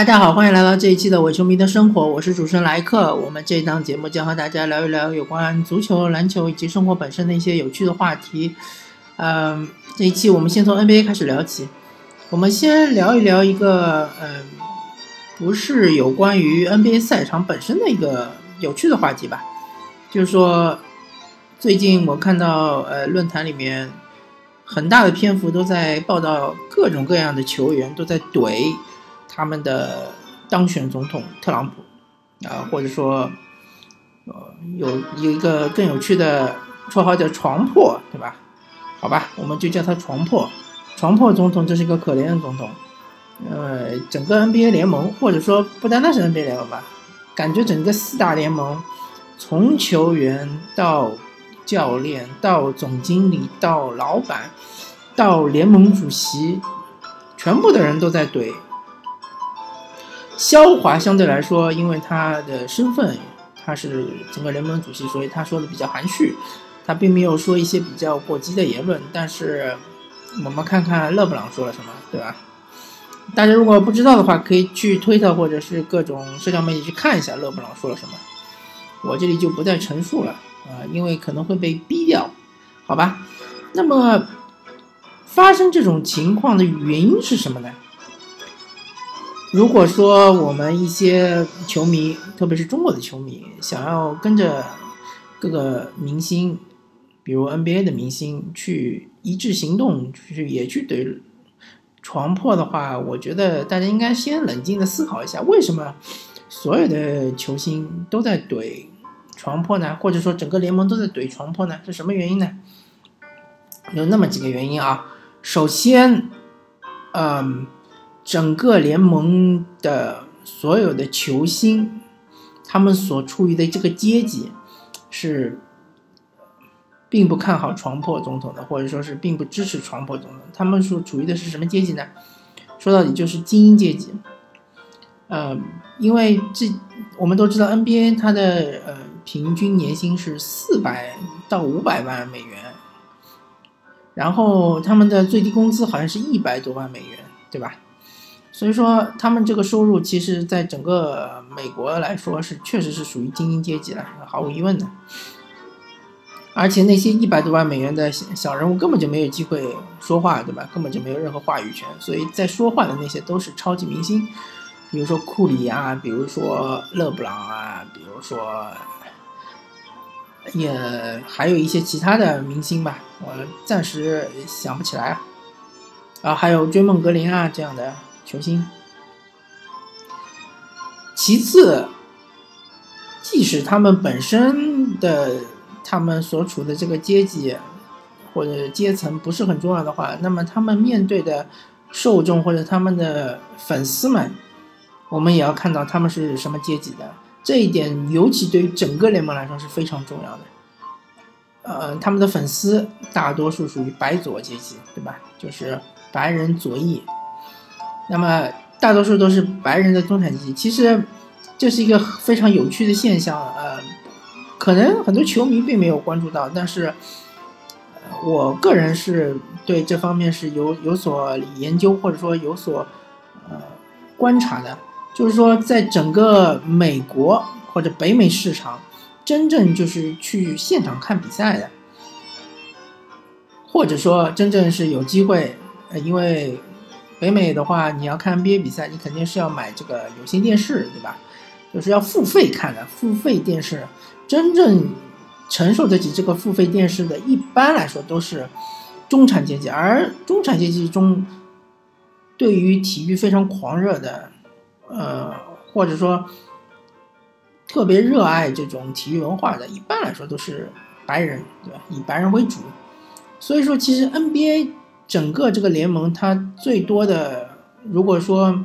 大家好，欢迎来到这一期的伪球迷的生活，我是主持人莱克。我们这一档节目将和大家聊一聊有关足球、篮球以及生活本身的一些有趣的话题。嗯，这一期我们先从 NBA 开始聊起。我们先聊一聊一个，嗯，不是有关于 NBA 赛场本身的一个有趣的话题吧？就是说，最近我看到，呃，论坛里面很大的篇幅都在报道各种各样的球员都在怼。他们的当选总统特朗普，啊，或者说，呃，有有一个更有趣的绰号叫“床破”，对吧？好吧，我们就叫他“床破”。床破总统，这是一个可怜的总统。呃，整个 NBA 联盟，或者说不单单是 NBA 联盟吧，感觉整个四大联盟，从球员到教练，到总经理，到老板，到联盟主席，全部的人都在怼。肖华相对来说，因为他的身份，他是整个联盟主席，所以他说的比较含蓄，他并没有说一些比较过激的言论。但是，我们看看勒布朗说了什么，对吧？大家如果不知道的话，可以去推特或者是各种社交媒体去看一下勒布朗说了什么。我这里就不再陈述了啊，因为可能会被逼掉，好吧？那么，发生这种情况的原因是什么呢？如果说我们一些球迷，特别是中国的球迷，想要跟着各个明星，比如 NBA 的明星去一致行动，去也去怼床破的话，我觉得大家应该先冷静的思考一下，为什么所有的球星都在怼床破呢？或者说整个联盟都在怼床破呢？是什么原因呢？有那么几个原因啊。首先，嗯。整个联盟的所有的球星，他们所处于的这个阶级，是并不看好床破总统的，或者说是并不支持床破总统。他们所处于的是什么阶级呢？说到底就是精英阶级。呃，因为这我们都知道，NBA 它的呃平均年薪是四百到五百万美元，然后他们的最低工资好像是一百多万美元，对吧？所以说，他们这个收入其实，在整个美国来说是确实是属于精英阶级了，毫无疑问的。而且那些一百多万美元的小人物根本就没有机会说话，对吧？根本就没有任何话语权。所以在说话的那些都是超级明星，比如说库里啊，比如说勒布朗啊，比如说也还有一些其他的明星吧，我暂时想不起来啊。啊，还有追梦格林啊这样的。球星。其次，即使他们本身的他们所处的这个阶级或者阶层不是很重要的话，那么他们面对的受众或者他们的粉丝们，我们也要看到他们是什么阶级的。这一点尤其对于整个联盟来说是非常重要的。呃，他们的粉丝大多数属于白左阶级，对吧？就是白人左翼。那么大多数都是白人的中产阶级，其实这是一个非常有趣的现象。呃，可能很多球迷并没有关注到，但是我个人是对这方面是有有所研究或者说有所呃观察的。就是说，在整个美国或者北美市场，真正就是去现场看比赛的，或者说真正是有机会，呃，因为。北美的话，你要看 NBA 比赛，你肯定是要买这个有线电视，对吧？就是要付费看的，付费电视。真正承受得起这个付费电视的，一般来说都是中产阶级。而中产阶级中，对于体育非常狂热的，呃，或者说特别热爱这种体育文化的，一般来说都是白人，对吧？以白人为主。所以说，其实 NBA。整个这个联盟，它最多的，如果说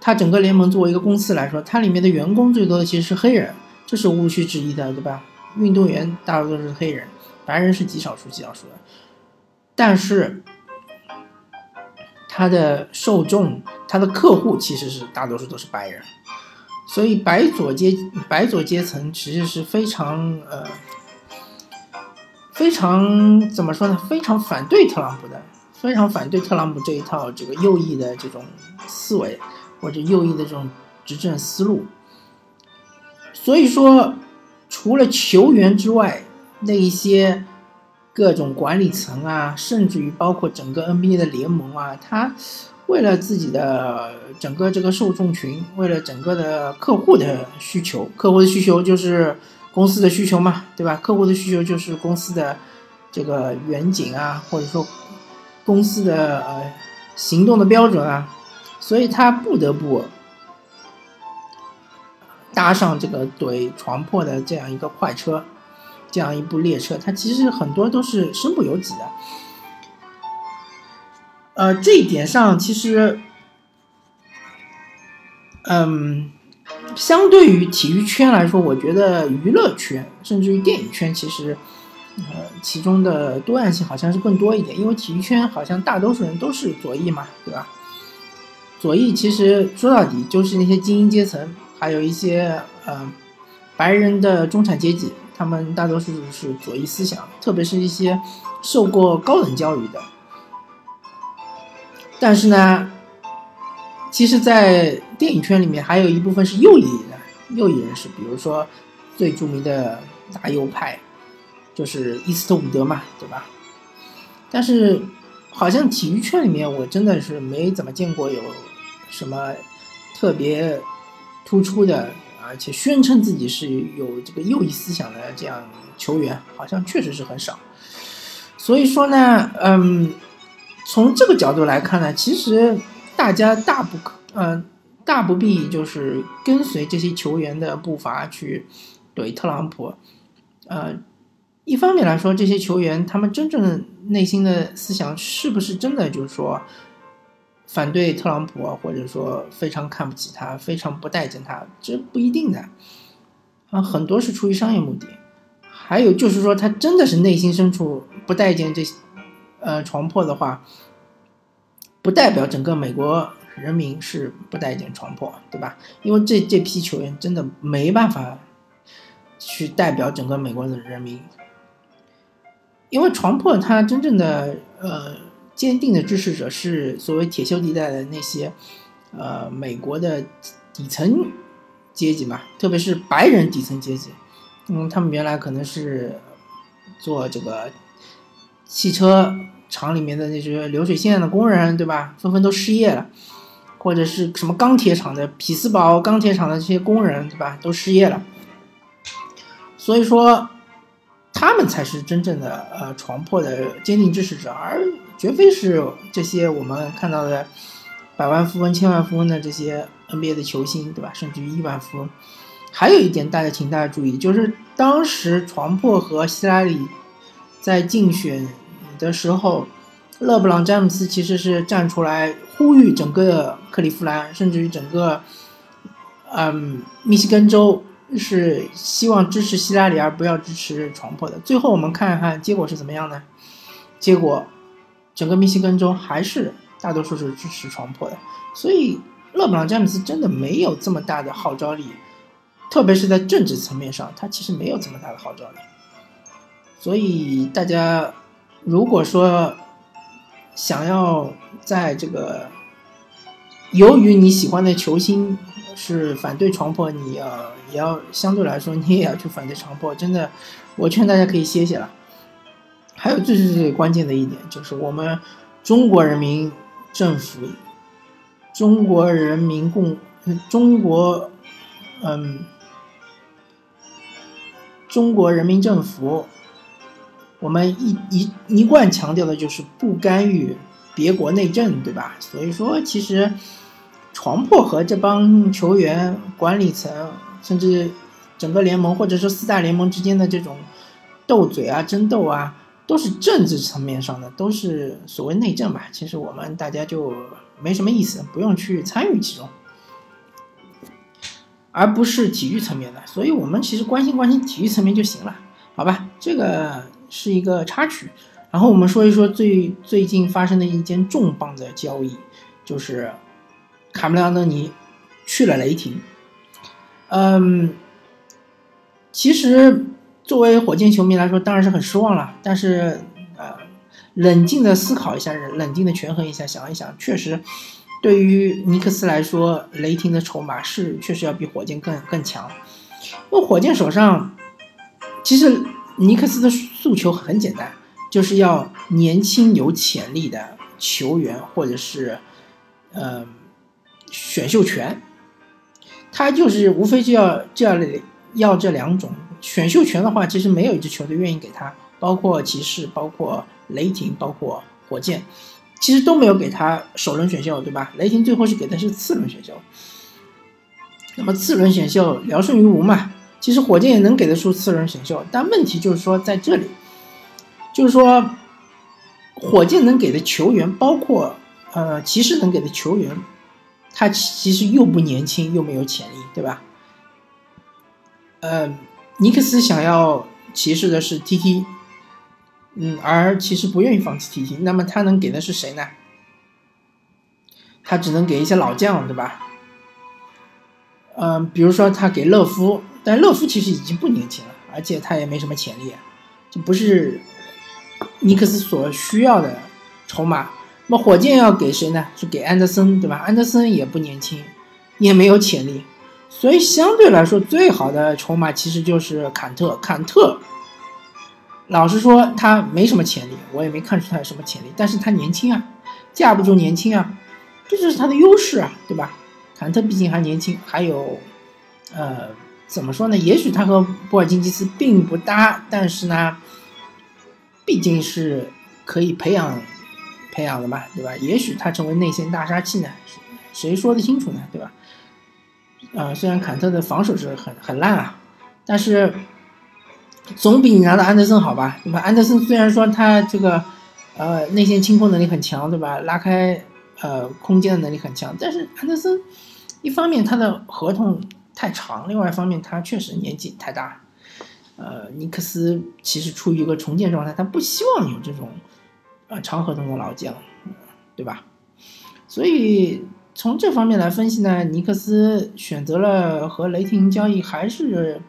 它整个联盟作为一个公司来说，它里面的员工最多的其实是黑人，这是无需质疑的，对吧？运动员大多都是黑人，白人是极少数极少数的。但是它的受众、它的客户其实是大多数都是白人，所以白左阶白左阶层其实是非常呃非常怎么说呢？非常反对特朗普的。非常反对特朗普这一套这个右翼的这种思维，或者右翼的这种执政思路。所以说，除了球员之外，那一些各种管理层啊，甚至于包括整个 NBA 的联盟啊，他为了自己的整个这个受众群，为了整个的客户的需求，客户的需求就是公司的需求嘛，对吧？客户的需求就是公司的这个远景啊，或者说公司的呃行动的标准啊，所以他不得不。搭上这个怼床破的这样一个快车，这样一部列车，它其实很多都是身不由己的。呃，这一点上其实，嗯，相对于体育圈来说，我觉得娱乐圈甚至于电影圈，其实，呃，其中的多样性好像是更多一点。因为体育圈好像大多数人都是左翼嘛，对吧？左翼其实说到底就是那些精英阶层。还有一些呃，白人的中产阶级，他们大多数是左翼思想，特别是一些受过高等教育的。但是呢，其实，在电影圈里面，还有一部分是右翼的右翼人士，比如说最著名的大右派，就是伊斯特伍德嘛，对吧？但是，好像体育圈里面，我真的是没怎么见过有什么特别。突出的，而且宣称自己是有这个右翼思想的这样球员，好像确实是很少。所以说呢，嗯，从这个角度来看呢，其实大家大不可，嗯，大不必就是跟随这些球员的步伐去怼特朗普。呃，一方面来说，这些球员他们真正的内心的思想是不是真的就是说？反对特朗普，或者说非常看不起他，非常不待见他，这不一定的，啊，很多是出于商业目的，还有就是说他真的是内心深处不待见这，呃，床破的话，不代表整个美国人民是不待见床破，对吧？因为这这批球员真的没办法去代表整个美国的人民，因为床破他真正的呃。坚定的支持者是所谓铁锈地带的那些，呃，美国的底层阶级嘛，特别是白人底层阶级。嗯，他们原来可能是做这个汽车厂里面的那些流水线的工人，对吧？纷纷都失业了，或者是什么钢铁厂的匹兹堡钢铁厂的这些工人，对吧？都失业了。所以说，他们才是真正的呃床破的坚定支持者，而。绝非是这些我们看到的百万富翁、千万富翁的这些 NBA 的球星，对吧？甚至于亿万富翁。还有一点，大家请大家注意，就是当时床破和希拉里在竞选的时候，勒布朗·詹姆斯其实是站出来呼吁整个克利夫兰，甚至于整个嗯密西根州，是希望支持希拉里而不要支持床破的。最后我们看一看结果是怎么样呢？结果。整个密西根州还是大多数是支持床破的，所以勒布朗詹姆斯真的没有这么大的号召力，特别是在政治层面上，他其实没有这么大的号召力。所以大家如果说想要在这个，由于你喜欢的球星是反对床破，你要也要相对来说你也要去反对床破，真的，我劝大家可以歇歇了。还有最最最关键的一点，就是我们中国人民政府、中国人民共、中国，嗯，中国人民政府，我们一一一贯强调的就是不干预别国内政，对吧？所以说，其实床破和这帮球员、管理层，甚至整个联盟或者说四大联盟之间的这种斗嘴啊、争斗啊。都是政治层面上的，都是所谓内政吧。其实我们大家就没什么意思，不用去参与其中，而不是体育层面的。所以我们其实关心关心体育层面就行了，好吧？这个是一个插曲。然后我们说一说最最近发生的一件重磅的交易，就是卡梅隆·安东尼去了雷霆。嗯，其实。作为火箭球迷来说，当然是很失望了。但是，呃，冷静的思考一下，冷静的权衡一下，想一想，确实，对于尼克斯来说，雷霆的筹码是确实要比火箭更更强。因为火箭手上，其实尼克斯的诉求很简单，就是要年轻有潜力的球员，或者是，呃，选秀权。他就是无非就要这样要这两种选秀权的话，其实没有一支球队愿意给他，包括骑士，包括雷霆，包括火箭。其实都没有给他首轮选秀，对吧？雷霆最后是给的是次轮选秀。那么次轮选秀聊胜于无嘛？其实火箭也能给得出次轮选秀，但问题就是说在这里，就是说火箭能给的球员，包括呃骑士能给的球员，他其实又不年轻又没有潜力，对吧？呃，尼克斯想要骑士的是 TT。嗯，而其实不愿意放弃 T T，那么他能给的是谁呢？他只能给一些老将，对吧？嗯，比如说他给勒夫，但勒夫其实已经不年轻了，而且他也没什么潜力，就不是尼克斯所需要的筹码。那么火箭要给谁呢？是给安德森，对吧？安德森也不年轻，也没有潜力，所以相对来说最好的筹码其实就是坎特，坎特。老实说，他没什么潜力，我也没看出他有什么潜力。但是他年轻啊，架不住年轻啊，这就是他的优势啊，对吧？坎特毕竟还年轻，还有，呃，怎么说呢？也许他和波尔津吉斯并不搭，但是呢，毕竟是可以培养培养的嘛，对吧？也许他成为内线大杀器呢，谁说得清楚呢，对吧？啊，虽然坎特的防守是很很烂啊，但是。总比你拿到安德森好吧，对吧？安德森虽然说他这个，呃，内线清空能力很强，对吧？拉开呃空间的能力很强，但是安德森一方面他的合同太长，另外一方面他确实年纪太大。呃，尼克斯其实处于一个重建状态，他不希望有这种呃长合同的老将，对吧？所以从这方面来分析呢，尼克斯选择了和雷霆交易还是。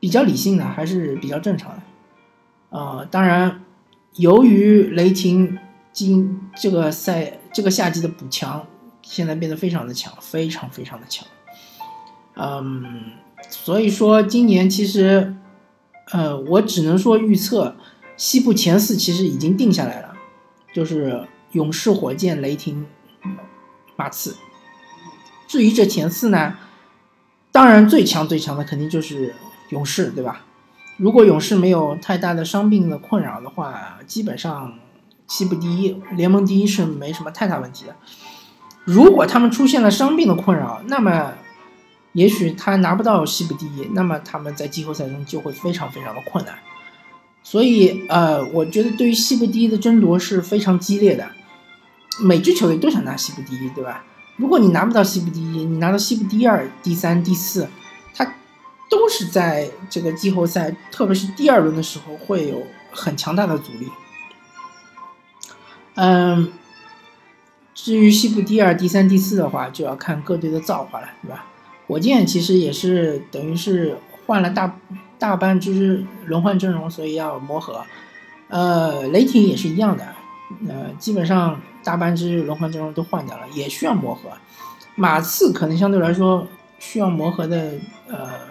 比较理性的还是比较正常的，啊，当然，由于雷霆今这个赛这个夏季的补强，现在变得非常的强，非常非常的强，嗯，所以说今年其实，呃，我只能说预测西部前四其实已经定下来了，就是勇士、火箭、雷霆、马刺。至于这前四呢，当然最强最强的肯定就是。勇士对吧？如果勇士没有太大的伤病的困扰的话，基本上西部第一、联盟第一是没什么太大问题的。如果他们出现了伤病的困扰，那么也许他拿不到西部第一，那么他们在季后赛中就会非常非常的困难。所以，呃，我觉得对于西部第一的争夺是非常激烈的，每支球队都想拿西部第一，对吧？如果你拿不到西部第一，你拿到西部第二、第三、第四。它都是在这个季后赛，特别是第二轮的时候，会有很强大的阻力。嗯，至于西部第二、第三、第四的话，就要看各队的造化了，对吧？火箭其实也是等于是换了大大半支轮换阵容，所以要磨合。呃，雷霆也是一样的，呃，基本上大半支轮换阵容都换掉了，也需要磨合。马刺可能相对来说需要磨合的，呃。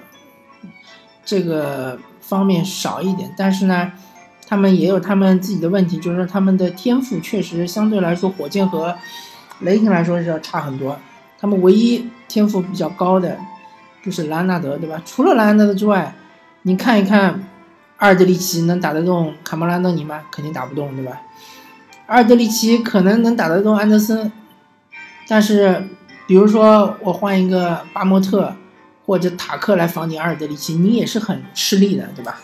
这个方面少一点，但是呢，他们也有他们自己的问题，就是说他们的天赋确实相对来说，火箭和雷霆来说是要差很多。他们唯一天赋比较高的就是莱昂纳德，对吧？除了莱昂纳德之外，你看一看阿尔德里奇能打得动卡莫拉诺尼吗？肯定打不动，对吧？阿尔德里奇可能能打得动安德森，但是比如说我换一个巴莫特。或者塔克来防你阿尔德里奇，你也是很吃力的，对吧？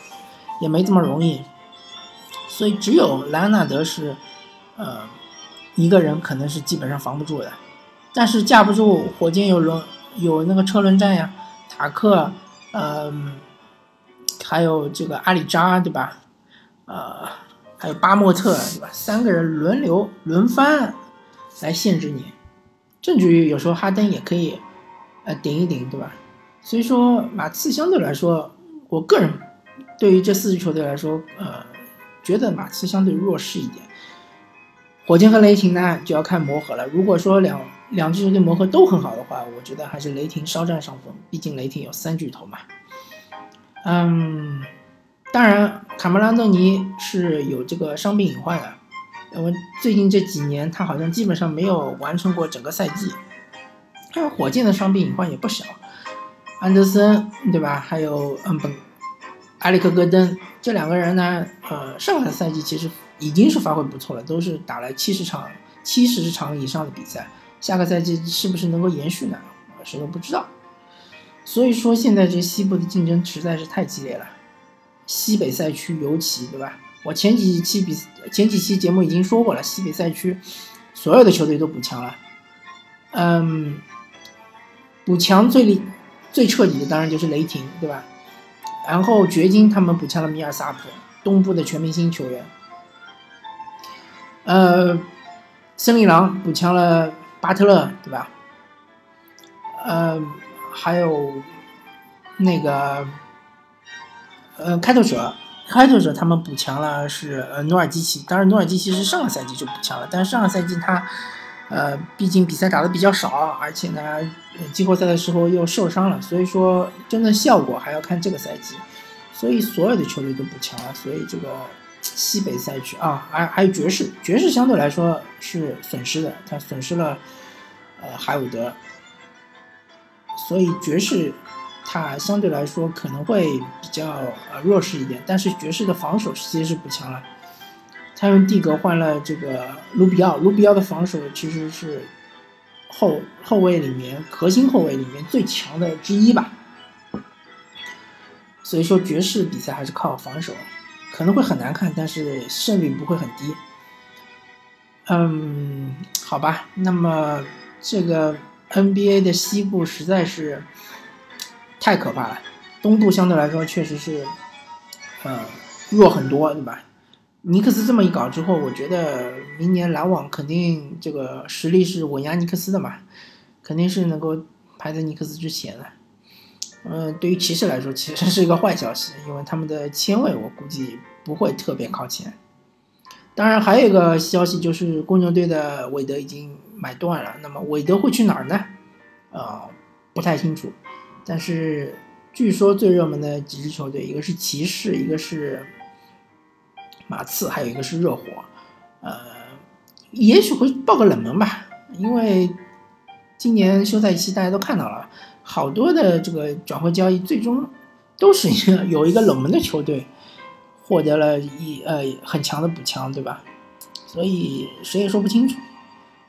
也没这么容易。所以只有莱昂纳德是，呃，一个人可能是基本上防不住的。但是架不住火箭有轮有那个车轮战呀，塔克，嗯，还有这个阿里扎，对吧？呃，还有巴莫特，对吧？三个人轮流轮番来限制你，甚至于有时候哈登也可以，呃，顶一顶，对吧？所以说，马刺相对来说，我个人对于这四支球队来说，呃，觉得马刺相对弱势一点。火箭和雷霆呢就要看磨合了。如果说两两支球队磨合都很好的话，我觉得还是雷霆稍占上风，毕竟雷霆有三巨头嘛。嗯，当然，卡梅拉多尼是有这个伤病隐患的，因为最近这几年他好像基本上没有完成过整个赛季。看火箭的伤病隐患也不小，安德森对吧？还有嗯本埃里克戈登这两个人呢，呃，上个赛季其实已经是发挥不错了，都是打了七十场七十场以上的比赛。下个赛季是不是能够延续呢？谁都不知道。所以说现在这西部的竞争实在是太激烈了，西北赛区尤其对吧？我前几期比前几期节目已经说过了，西北赛区所有的球队都补强了，嗯，补强最厉最彻底的当然就是雷霆对吧？然后掘金他们补强了米尔萨普，东部的全明星球员，呃，森林狼补强了巴特勒对吧？嗯。还有那个呃，开拓者，开拓者他们补强了是呃努尔基奇，当然努尔基奇是上个赛季就补强了，但是上个赛季他呃毕竟比赛打的比较少，而且呢季后赛的时候又受伤了，所以说真的效果还要看这个赛季，所以所有的球队都补强了，所以这个西北赛区啊，还还有爵士，爵士相对来说是损失的，他损失了呃海伍德。所以爵士，它相对来说可能会比较呃弱势一点，但是爵士的防守其实是补强了。他用蒂格换了这个卢比奥，卢比奥的防守其实是后后卫里面核心后卫里面最强的之一吧。所以说爵士比赛还是靠防守，可能会很难看，但是胜率不会很低。嗯，好吧，那么这个。NBA 的西部实在是太可怕了，东部相对来说确实是，呃，弱很多，对吧？尼克斯这么一搞之后，我觉得明年篮网肯定这个实力是稳压尼克斯的嘛，肯定是能够排在尼克斯之前的。嗯，对于骑士来说，其实是一个坏消息，因为他们的签位我估计不会特别靠前。当然，还有一个消息就是公牛队的韦德已经。买断了，那么韦德会去哪儿呢？呃，不太清楚。但是据说最热门的几支球队，一个是骑士，一个是马刺，还有一个是热火。呃，也许会爆个冷门吧，因为今年休赛期大家都看到了，好多的这个转会交易最终都是一个有一个冷门的球队获得了一呃很强的补强，对吧？所以谁也说不清楚。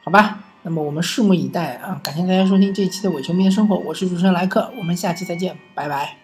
好吧，那么我们拭目以待啊！感谢大家收听这一期的伪球迷的生活，我是主持人莱克，我们下期再见，拜拜。